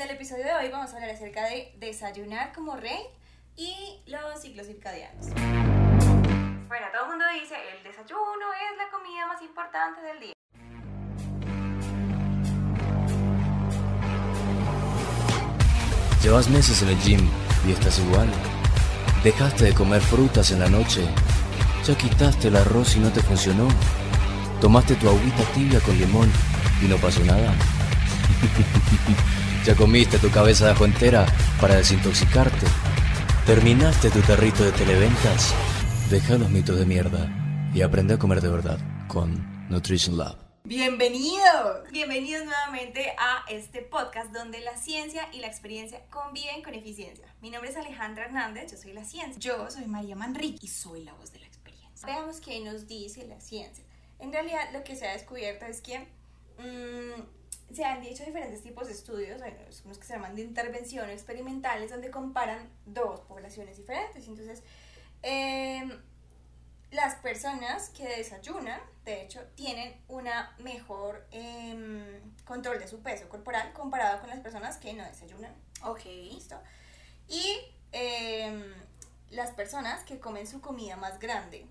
En el episodio de hoy vamos a hablar acerca de desayunar como rey y los ciclos circadianos. Bueno, todo el mundo dice, el desayuno es la comida más importante del día. Llevas meses en el gym y estás igual. Dejaste de comer frutas en la noche. Ya quitaste el arroz y no te funcionó. Tomaste tu agüita tibia con limón y no pasó nada. ya comiste tu cabeza de ajo entera para desintoxicarte. Terminaste tu tarrito de televentas. Deja los mitos de mierda y aprende a comer de verdad con Nutrition Lab. Bienvenidos, bienvenidos nuevamente a este podcast donde la ciencia y la experiencia conviven con eficiencia. Mi nombre es Alejandra Hernández, yo soy la ciencia. Yo soy María Manrique y soy la voz de la experiencia. Veamos qué nos dice la ciencia. En realidad lo que se ha descubierto es que mm, se han hecho diferentes tipos de estudios, unos que se llaman de intervención experimentales, donde comparan dos poblaciones diferentes. Entonces, eh, las personas que desayunan, de hecho, tienen una mejor em, control de su peso corporal comparado con las personas que no desayunan. Ok. Listo. Y em, las personas que comen su comida más grande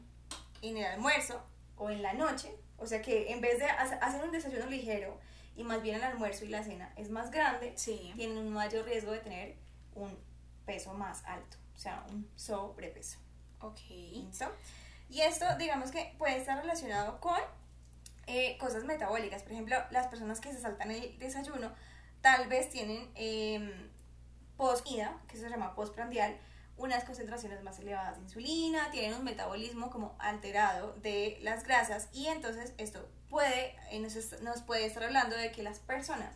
en el almuerzo o en la noche, o sea que en vez de hacer un desayuno ligero y más bien el almuerzo y la cena es más grande, tienen un mayor riesgo de tener un peso más alto, o sea, un sobrepeso. Ok. ¿Listo? Y esto, digamos que puede estar relacionado con eh, cosas metabólicas. Por ejemplo, las personas que se saltan el desayuno tal vez tienen eh, post-ida, que se llama postprandial, unas concentraciones más elevadas de insulina, tienen un metabolismo como alterado de las grasas y entonces esto puede, eh, nos, nos puede estar hablando de que las personas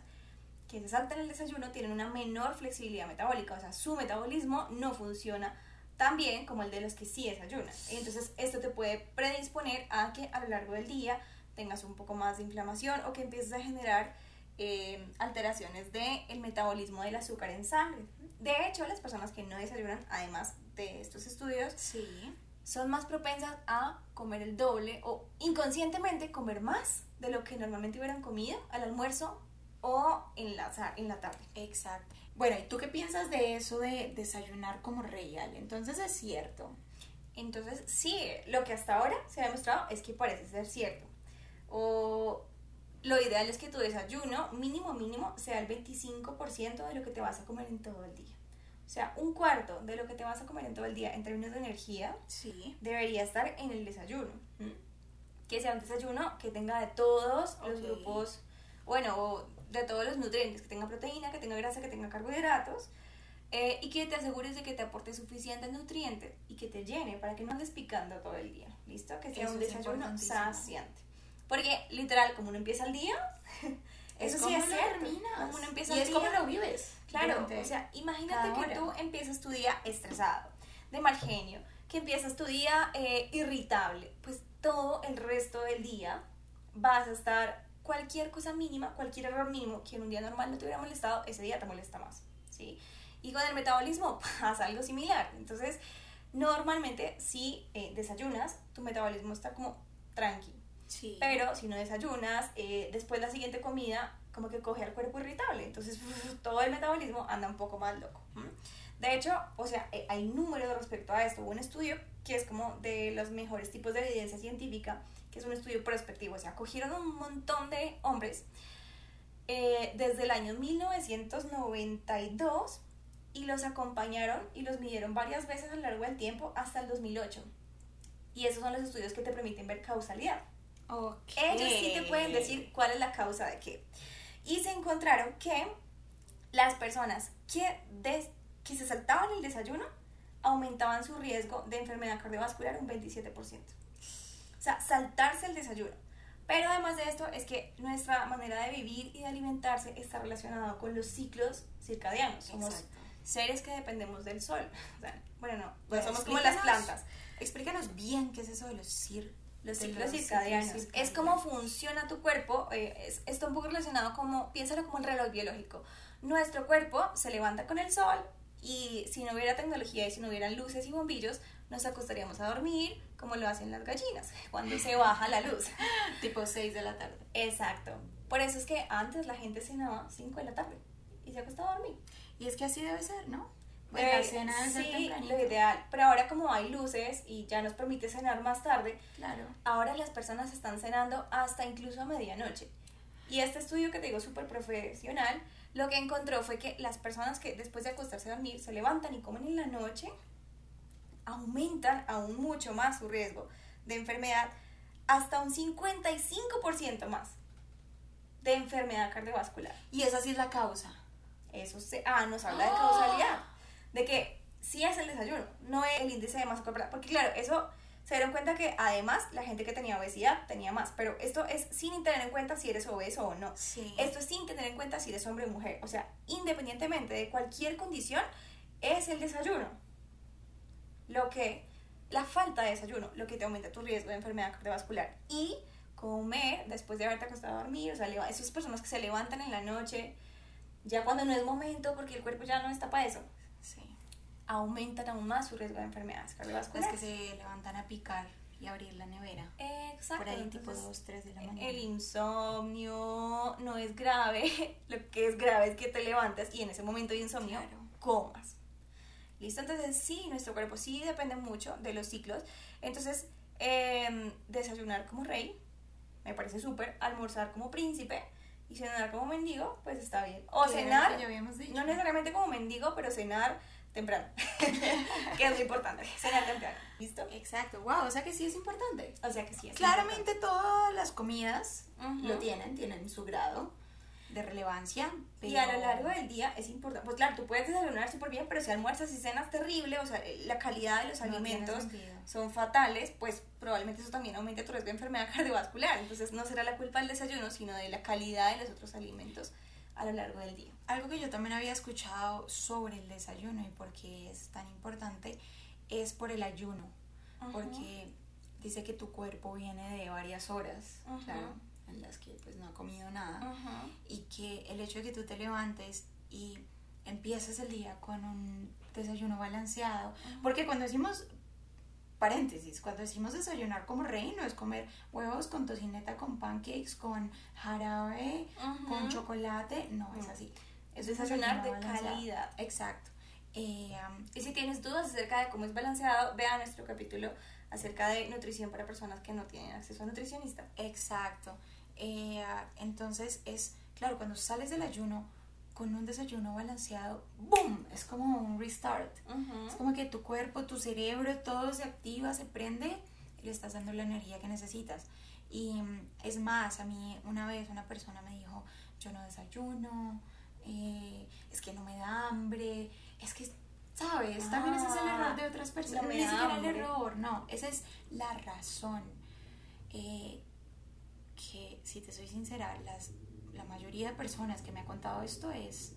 que se saltan el desayuno tienen una menor flexibilidad metabólica, o sea, su metabolismo no funciona también como el de los que sí desayunan. Entonces, esto te puede predisponer a que a lo largo del día tengas un poco más de inflamación o que empieces a generar eh, alteraciones del el metabolismo del azúcar en sangre. De hecho, las personas que no desayunan, además de estos estudios, sí. son más propensas a comer el doble o inconscientemente comer más de lo que normalmente hubieran comido al almuerzo o en la, en la tarde. Exacto. Bueno, ¿y tú qué piensas de eso de desayunar como real? Entonces es cierto. Entonces, sí, lo que hasta ahora se ha demostrado es que parece ser cierto. O lo ideal es que tu desayuno, mínimo, mínimo, sea el 25% de lo que te vas a comer en todo el día. O sea, un cuarto de lo que te vas a comer en todo el día en términos de energía sí. debería estar en el desayuno. Que sea un desayuno que tenga de todos los grupos, bueno, de todos los nutrientes, que tenga proteína, que tenga grasa, que tenga carbohidratos, eh, y que te asegures de que te aporte suficientes nutrientes y que te llene para que no andes picando todo el día, ¿listo? Que sea un desayuno saciante. Porque literal, como uno empieza el día, eso sí es cierto. Como uno empieza y el es como lo vives. Claro, o sea, imagínate que tú empiezas tu día estresado, de mal genio, que empiezas tu día eh, irritable, pues todo el resto del día vas a estar cualquier cosa mínima, cualquier error mínimo que en un día normal no te hubiera molestado, ese día te molesta más, ¿sí? Y con el metabolismo pasa algo similar. Entonces, normalmente si eh, desayunas, tu metabolismo está como tranqui. Pero si no desayunas, eh, después la siguiente comida como que coge al cuerpo irritable. Entonces, todo el metabolismo anda un poco más loco. De hecho, o sea, eh, hay números respecto a esto. Hubo un estudio que es como de los mejores tipos de evidencia científica que es un estudio prospectivo, o sea, cogieron un montón de hombres eh, desde el año 1992 y los acompañaron y los midieron varias veces a lo largo del tiempo hasta el 2008. Y esos son los estudios que te permiten ver causalidad. Ellos sí te pueden decir cuál es la causa de qué. Y se encontraron que las personas que, que se saltaban el desayuno aumentaban su riesgo de enfermedad cardiovascular un 27%. O sea, saltarse el desayuno. Pero además de esto es que nuestra manera de vivir y de alimentarse está relacionada con los ciclos circadianos. Somos seres que dependemos del sol. bueno, no, pues somos como las plantas. Explícanos bien qué es eso de los, cir los ciclos circadianos. Es cómo funciona tu cuerpo. Eh, es, está un poco relacionado como, piénsalo como un reloj biológico. Nuestro cuerpo se levanta con el sol y si no hubiera tecnología y si no hubieran luces y bombillos, nos acostaríamos a dormir como lo hacen las gallinas, cuando se baja la luz. tipo 6 de la tarde. Exacto. Por eso es que antes la gente cenaba 5 de la tarde. y se acuesta a dormir. Y es que así debe ser, ¿no? Pues la Eh, cena debe ser sí, tempranito. lo ideal. Pero ahora como hay luces y ya nos permite cenar más tarde, Claro. ahora las personas están cenando hasta incluso a medianoche. Y este estudio que te digo súper profesional, lo que encontró fue que las personas que después de acostarse a dormir se levantan y comen en la noche, aumentan aún mucho más su riesgo de enfermedad, hasta un 55% más de enfermedad cardiovascular. Y esa sí es la causa. Eso se, ah, nos habla de ¡Ah! causalidad. De que sí es el desayuno, no es el índice de masa corporal. Porque claro, eso se dieron cuenta que además la gente que tenía obesidad tenía más. Pero esto es sin tener en cuenta si eres obeso o no. Sí. Esto es sin tener en cuenta si eres hombre o mujer. O sea, independientemente de cualquier condición, es el desayuno. Lo que, la falta de desayuno, lo que te aumenta tu riesgo de enfermedad cardiovascular. Y comer después de haberte acostado a dormir, o sea, esas personas que se levantan en la noche, ya cuando no es momento, porque el cuerpo ya no está para eso, Sí. aumentan aún más su riesgo de enfermedades Las cardiovasculares. que se levantan a picar y abrir la nevera. Exacto. Por ahí tipo entonces, 2, 3 de la mañana. El insomnio no es grave, lo que es grave es que te levantas y en ese momento de insomnio Claro. comas. ¿Listo? Entonces sí, nuestro cuerpo sí depende mucho de los ciclos. Entonces, em, desayunar como rey, me parece súper, almorzar como príncipe y cenar como mendigo, pues está bien. O cenar, no necesariamente como mendigo, pero cenar temprano, que es lo importante, cenar temprano. ¿Listo? Exacto, wow, o sea que sí es importante. O sea que sí. es Claramente todas las comidas lo tienen, tienen su grado de relevancia. Y a lo pero- largo del día es importante. Pues claro, tú puedes desayunar súper bien, pero si almuerzas y cenas terrible, o sea, la calidad de los No alimentos son fatales, pues probablemente eso también aumente tu riesgo de enfermedad cardiovascular. Entonces no será la culpa del desayuno, sino de la calidad de los otros alimentos a lo largo del día. Algo que yo también había escuchado sobre el desayuno y por qué es tan importante es por el ayuno. Porque dice que tu cuerpo viene de varias horas, claro, en las que pues no ha comido nada. Y que el hecho de que tú te levantes y empieces el día con un desayuno balanceado, porque cuando decimos paréntesis, cuando decimos desayunar como rey, no es comer huevos con tocineta, con pancakes, con jarabe, con chocolate, no es así. Es desayunar de balanceado. calidad. Exacto. Eh, um, Y si tienes dudas acerca de cómo es balanceado, vea nuestro capítulo acerca de nutrición para personas que no tienen acceso a nutricionista. Exacto. Eh, ah, entonces es, claro, cuando sales del ayuno con un desayuno balanceado, ¡boom! Es como un restart. Ujú. Es como que tu cuerpo, tu cerebro, todo se activa, se prende y le estás dando la energía que necesitas. Y mm, es más, a mí una vez una persona me dijo, yo no desayuno, eh, es que no me da hambre, es que, ¿sabes? También ese es el error de otras personas. no me Ni siquiera el error, no, esa es la razón. Eh, que, si te soy sincera, las, la mayoría de personas que me ha contado esto es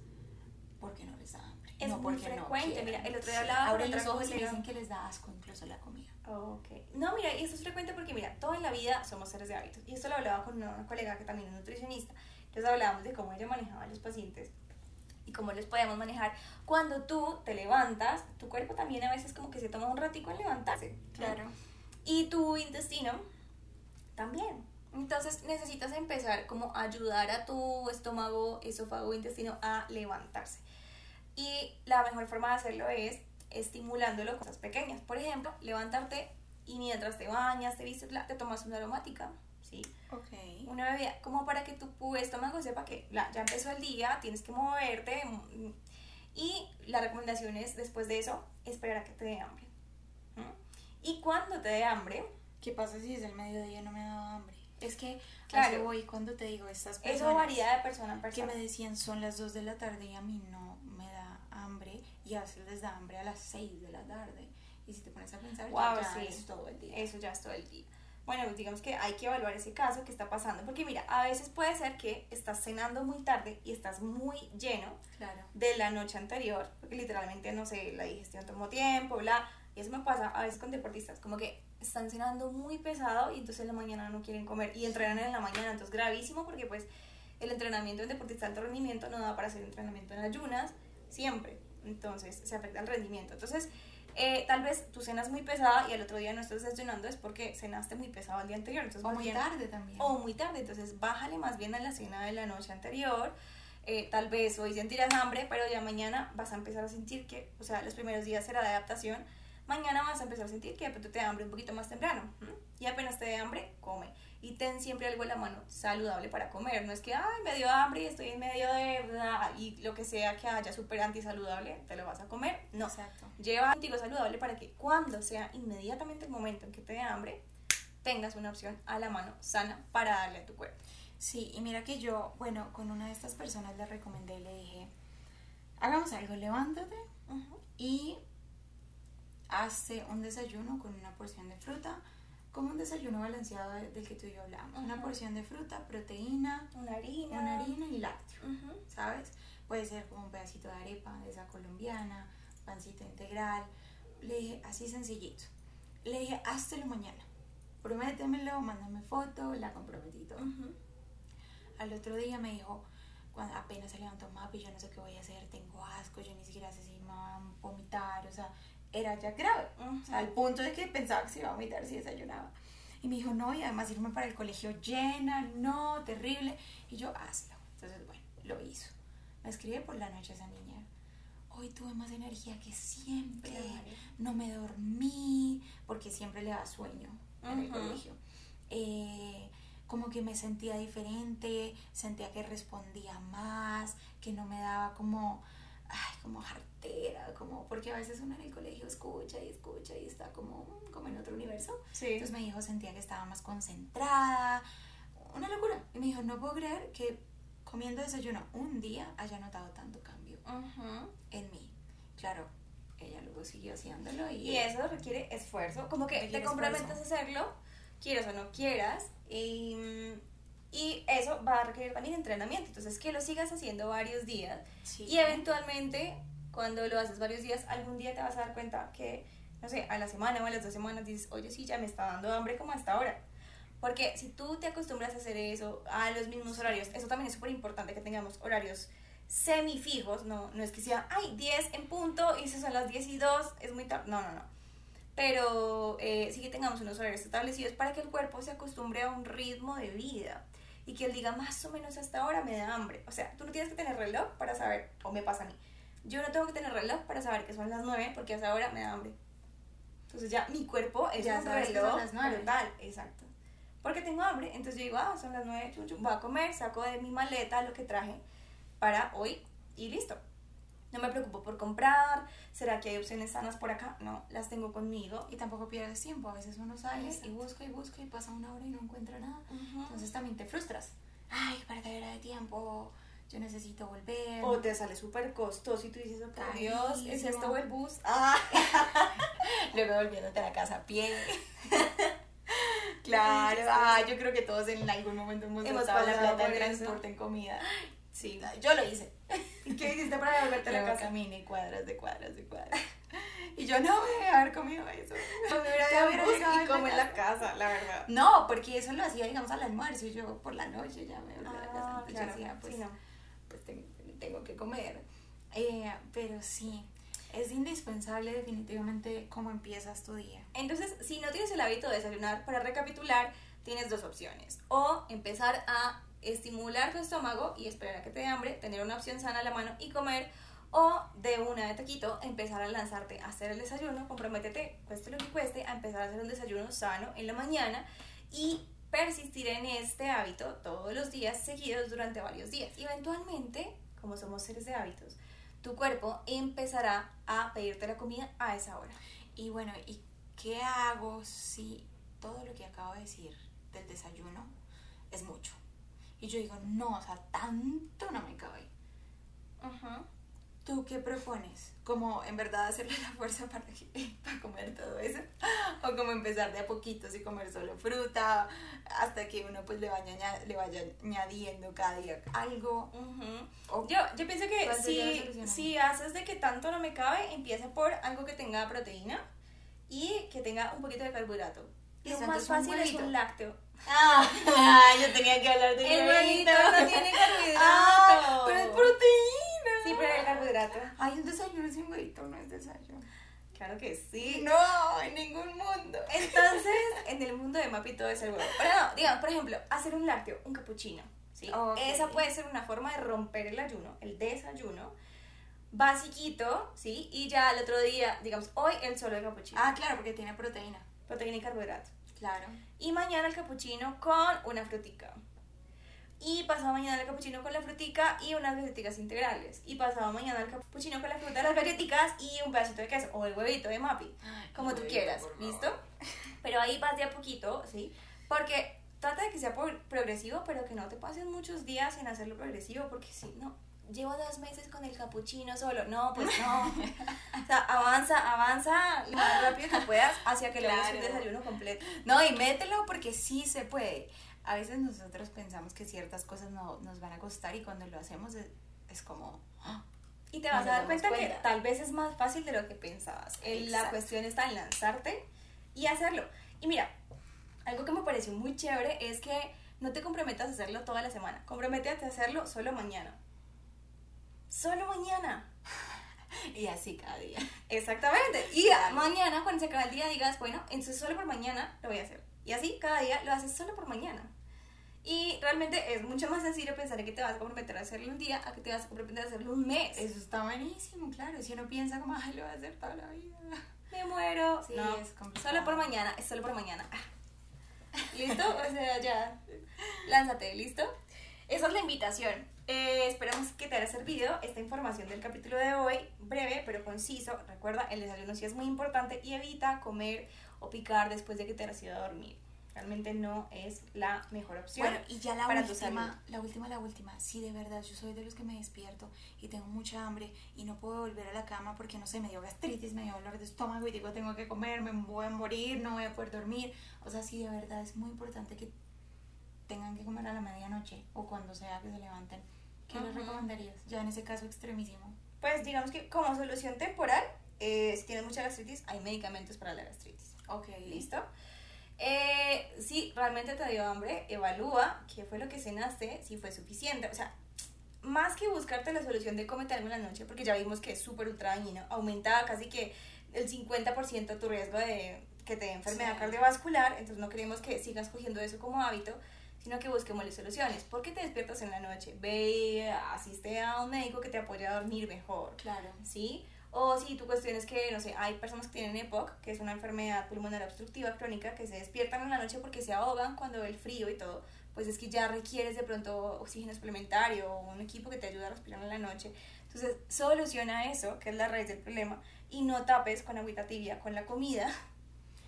porque no les da hambre. Es no muy porque no frecuente, quieren. mira, el otro día hablaba con Abren los ojos y dicen que les da asco incluso la comida. Ok. No, mira, y esto es frecuente porque, mira, todo en la vida somos seres de hábitos. Y esto lo hablaba con una colega que también es nutricionista. Entonces hablábamos de cómo ella manejaba a los pacientes y cómo les podemos manejar. Cuando tú te levantas, tu cuerpo también a veces como que se toma un ratico en levantarse. ¿no? Y tu intestino también. Entonces necesitas empezar como a ayudar a tu estómago, esófago, intestino a levantarse. Y la mejor forma de hacerlo es estimulándolo con cosas pequeñas. Por ejemplo, levantarte y mientras te bañas, te vistes, te tomas una aromática, ¿sí? Ok. Una bebida como para que tu estómago sepa que ya empezó el día, tienes que moverte. mm, Y la recomendación es, después de eso, esperar a que te dé hambre. ¿Mm? Y cuando te dé hambre, ¿Qué pasa si es el mediodía y no me ha dado hambre? Es que Claro. claro. voy cuando te digo estas personas eso varía de persona en que persona. me decían son las 2 de la tarde y a mí no me da hambre y a veces les da hambre a las 6 de la tarde. Y si te pones a pensar, Wow, ya sí. es todo el día. Eso ya es todo el día. Bueno, digamos que hay que evaluar ese caso que está pasando, porque mira, a veces puede ser que estás cenando muy tarde y estás muy lleno Claro. de la noche anterior, porque literalmente, no sé, la digestión tomó tiempo, bla, y eso me pasa a veces con deportistas, como que están cenando muy pesado y entonces en la mañana no quieren comer y entrenan en la mañana, entonces gravísimo porque pues el entrenamiento en deportista de alto rendimiento no da para hacer entrenamiento en ayunas siempre, entonces se afecta el rendimiento, entonces eh, tal vez tu cenas muy pesada y al otro día no estás desayunando es porque cenaste muy pesado el día anterior, entonces O muy bien- tarde también. o muy tarde, entonces bájale más bien a la cena de la noche anterior. eh, tal vez hoy sentirás hambre, pero ya mañana vas a empezar a sentir que, o sea, los primeros días será de adaptación, mañana vas a empezar a sentir que de te da hambre un poquito más temprano. ¿m? Y apenas te dé hambre, come. Y ten siempre algo en la mano saludable para comer. No es que, ay, me dio hambre y estoy en medio de... bla", Y lo que sea que haya súper antisaludable, te lo vas a comer. No. Exacto. Lleva contigo saludable para que cuando sea inmediatamente el momento en que te dé hambre, tengas una opción a la mano sana para darle a tu cuerpo. Sí, y mira que yo, bueno, con una de estas personas le recomendé, le dije, hagamos algo, levántate y hazte un desayuno con una porción de fruta, como un desayuno balanceado de- del que tú y yo hablamos. Una Ujú. porción de fruta, proteína, Una harina. una harina y lácteo, Ujú. ¿sabes? Puede ser como un pedacito de arepa de esa colombiana, pancito integral. Le dije, así sencillito. Le dije, háztelo mañana. Prométemelo, mándame foto, la comprometí todo. Ujú. Al otro día me dijo, cuando apenas se levantó Mapi, yo no sé qué voy a hacer, tengo asco, yo ni siquiera sé si me va a vomitar, o sea, era ya grave. Ujú. O sea, al punto de que pensaba que se iba a vomitar si desayunaba. Y me dijo, no, y además irme para el colegio llena, no, terrible. Y yo, hazlo. Entonces, bueno, lo hizo. Me escribe por la noche esa niña. Hoy tuve más energía que siempre. Claro. No me dormí, porque siempre le da sueño en el colegio. Eh, como que me sentía diferente, sentía que respondía más, que no me daba como, ay, como jartera, como, porque a veces uno en el colegio escucha y escucha y está como, como en otro universo. Sí. Entonces me dijo, sentía que estaba más concentrada, una locura. Y me dijo, no puedo creer que comiendo desayuno un día haya notado tanto cambio Ujú. en mí. Claro, ella luego siguió haciéndolo y, Y eso requiere esfuerzo, como que te comprometes esfuerzo. a hacerlo, quieras o no quieras, y, y eso va a requerir también entrenamiento, entonces que lo sigas haciendo varios días Sí. y eventualmente cuando lo haces varios días, algún día te vas a dar cuenta que, no sé, a la semana o a las dos semanas dices, oye, sí, ya me está dando hambre como hasta ahora. Porque si tú te acostumbras a hacer eso, a los mismos horarios, eso también es súper importante que tengamos horarios semifijos, no, no es que sea, ay, 10 en punto y si son las 10 y 2, es muy tarde, no, no, no. Pero eh, sí que tengamos unos horarios establecidos para que el cuerpo se acostumbre a un ritmo de vida y que él diga más o menos hasta ahora me da hambre. O sea, tú no tienes que tener reloj para saber, o me pasa a mí, yo no tengo que tener reloj para saber que son las 9 porque hasta ahora me da hambre. Entonces ya mi cuerpo es Ya un sabes que reloj son las nueve. brutal, exacto. Porque tengo hambre, entonces yo digo, ah, son las 9, chum, chum, voy a comer, saco de mi maleta lo que traje para hoy y listo. No me preocupo por comprar, ¿será que hay opciones sanas por acá? No, las tengo conmigo. Y tampoco pierdes tiempo, a veces uno sale y busca y busca y pasa una hora y no encuentra nada. Entonces también te frustras. Ay, perdedera de tiempo, yo necesito volver. O te sale súper costoso y tú dices, oh, por Dios, ¿es esto el bus? Ah, Luego volviéndote a la casa a pie. claro, ah, yo creo que todos en algún momento hemos, Hemos gastado la plata en eso. transporte, en comida. Sí. Yo lo hice. ¿Y qué hiciste para devolverte a la casa? caminé cuadras de cuadras de cuadras. Y yo no voy a haber comido eso. No me hubiera llegado y la como en la casa. la verdad. No, porque eso lo hacía, digamos, al almuerzo y yo por la noche ya me volví a la casa. Ah, Entonces claro, yo decía, pues, sí, no. pues ten- tengo que comer. Eh, pero sí, es indispensable definitivamente cómo empiezas tu día. Entonces, si no tienes el hábito de desayunar, para recapitular, tienes dos opciones. O empezar a estimular tu estómago y esperar a que te dé hambre, tener una opción sana a la mano y comer. O de una de taquito, empezar a lanzarte a hacer el desayuno, comprométete, cueste lo que cueste, a empezar a hacer un desayuno sano en la mañana y persistir en este hábito todos los días seguidos durante varios días. Eventualmente, como somos seres de hábitos, tu cuerpo empezará a pedirte la comida a esa hora. Y bueno, ¿y qué hago si todo lo que acabo de decir del desayuno es mucho? Y yo digo, no, o sea, tanto no me cabe. Ajá. ¿Tú qué propones? ¿Como en verdad hacerle la fuerza para, para comer todo eso? ¿O como empezar de a poquitos y comer solo fruta hasta que uno pues le vaya, le vaya añadiendo cada día algo? Ujú. O- Yo, yo pienso que ¿Cuál sería la si, si haces de que tanto no me cabe, empieza por algo que tenga proteína y que tenga un poquito de carbohidrato. Lo más fácil es un lácteo. Ah, yo tenía que hablar de El huevito no tiene carbohidrato. Ah, pero es proteína. Sí, pero el carbohidrato. Hay un desayuno sin huevito, no es desayuno. Claro que sí. No, en ningún mundo. Entonces, en el mundo de Mapi todo es el huevo. Pero no, digamos, por ejemplo, hacer un lácteo, un capuchino, ¿sí? Esa puede ser una forma de romper el ayuno, el desayuno, basiquito, ¿sí? Y ya el otro día, digamos, hoy el solo de capuchino, Ah, claro, porque tiene proteína. proteína y carbohidrato. Claro. Y mañana el capuchino con una frutica. Y pasado mañana el capuchino con la frutica y unas galletitas integrales. Y pasado mañana el capuchino con la fruta, las galletitas y un pedacito de queso o el huevito de mapi. Como tú quieras. ¿listo? Pero ahí vas de a poquito, ¿sí? Porque trata de que sea progresivo, pero que no te pases muchos días sin hacerlo progresivo, porque si no, llevo dos meses con el capuchino solo. No, pues no. o sea, avanza, avanza lo más rápido que puedas hacia que logres un Claro. desayuno completo. No, y mételo porque sí se puede. A veces nosotros pensamos que ciertas cosas no, nos van a costar y cuando lo hacemos es, es como... ¡ah! Y te vas a dar cuenta, que tal vez es más fácil de lo que pensabas. El- La cuestión está en lanzarte y hacerlo. Y mira, algo que me pareció muy chévere es que no te comprometas a hacerlo toda la semana. Comprométete a hacerlo solo mañana. Solo mañana. Y así cada día. Exactamente. Y a- mañana, cuando se acabe el día, digas, bueno, entonces solo por mañana lo voy a hacer. Y así cada día lo haces solo por mañana. Y realmente es mucho más sencillo pensar en que te vas a comprometer a hacerlo un día a que te vas a comprometer a hacerlo un mes. Eso está buenísimo, claro. Si uno piensa como, ay, lo voy a hacer toda la vida. Me muero. Sí, no, es complicado. solo por mañana, es solo por mañana. Ah. ¿Listo? O sea, ya. Lánzate, ¿listo? Esa es la invitación. Eh, esperamos que te haya servido esta información del capítulo de hoy, breve pero conciso. Recuerda, el desayuno sí es muy importante y evita comer o picar después de que te hayas ido a dormir. Realmente no es la mejor opción. Bueno, y ya la para última, la última, la última. Si de verdad yo soy de los que me despierto y tengo mucha hambre y no puedo volver a la cama porque no sé, me dio gastritis, me dio dolor de estómago y digo tengo que comer, me voy a morir, no voy a poder dormir. O sea, sí, de verdad es muy importante que tengan que comer a la medianoche o cuando sea que se levanten. ¿Qué les Ujú. recomendarías? Ya en ese caso extremísimo. Pues digamos que como solución temporal, eh, si tienes mucha gastritis, hay medicamentos para la gastritis. Ok, ¿Listo? Eh, si realmente te dio hambre, evalúa qué fue lo que cenaste, si fue suficiente. O sea, más que buscarte la solución de cómete algo en la noche, porque ya vimos que es súper ultra dañino, aumenta casi que el 50% tu riesgo de que te dé enfermedad Sí. cardiovascular, entonces no queremos que sigas cogiendo eso como hábito, sino que busquemos las soluciones. ¿Por qué te despiertas en la noche? Ve, asiste a un médico que te apoye a dormir mejor. Claro. ¿sí? O si tu cuestión es que, no sé, hay personas que tienen EPOC, que es una enfermedad pulmonar obstructiva crónica, que se despiertan en la noche porque se ahogan cuando el frío y todo, pues es que ya requieres de pronto oxígeno suplementario o un equipo que te ayude a respirar en la noche. Entonces, soluciona eso, que es la raíz del problema, y no tapes con agüita tibia, con la comida,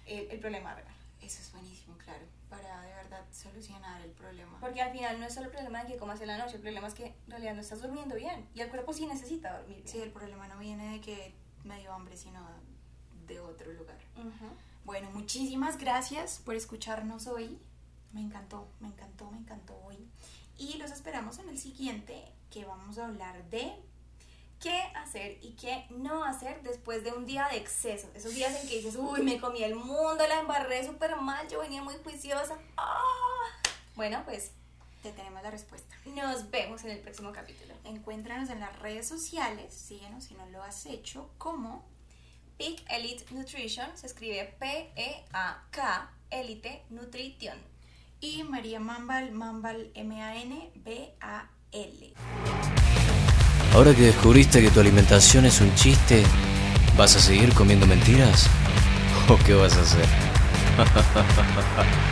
el, el problema real. Eso es buenísimo, claro. Para de verdad solucionar el problema. Porque al final no es solo el problema de que comas en la noche, el problema es que en realidad no estás durmiendo bien, y el cuerpo sí necesita dormir bien. Sí, el problema no viene de que me dio hambre, sino de otro lugar. Bueno, muchísimas gracias por escucharnos hoy. Me encantó, me encantó, me encantó hoy. Y los esperamos en el siguiente, que vamos a hablar de... qué hacer y qué no hacer después de un día de exceso. Esos días en que dices, uy, me comí el mundo, la embarré súper mal, yo venía muy juiciosa. ¡Ah! Bueno, pues Te tenemos la respuesta. nos vemos en el próximo capítulo. Encuéntranos en las redes sociales, síguenos si no lo has hecho, como Peak Elite Nutrition se escribe P-E-A-K Elite Nutrition. y María Mambal, Mambal M-A-N-B-A-L. Ahora que descubriste que tu alimentación es un chiste, ¿vas a seguir comiendo mentiras? ¿O qué vas a hacer?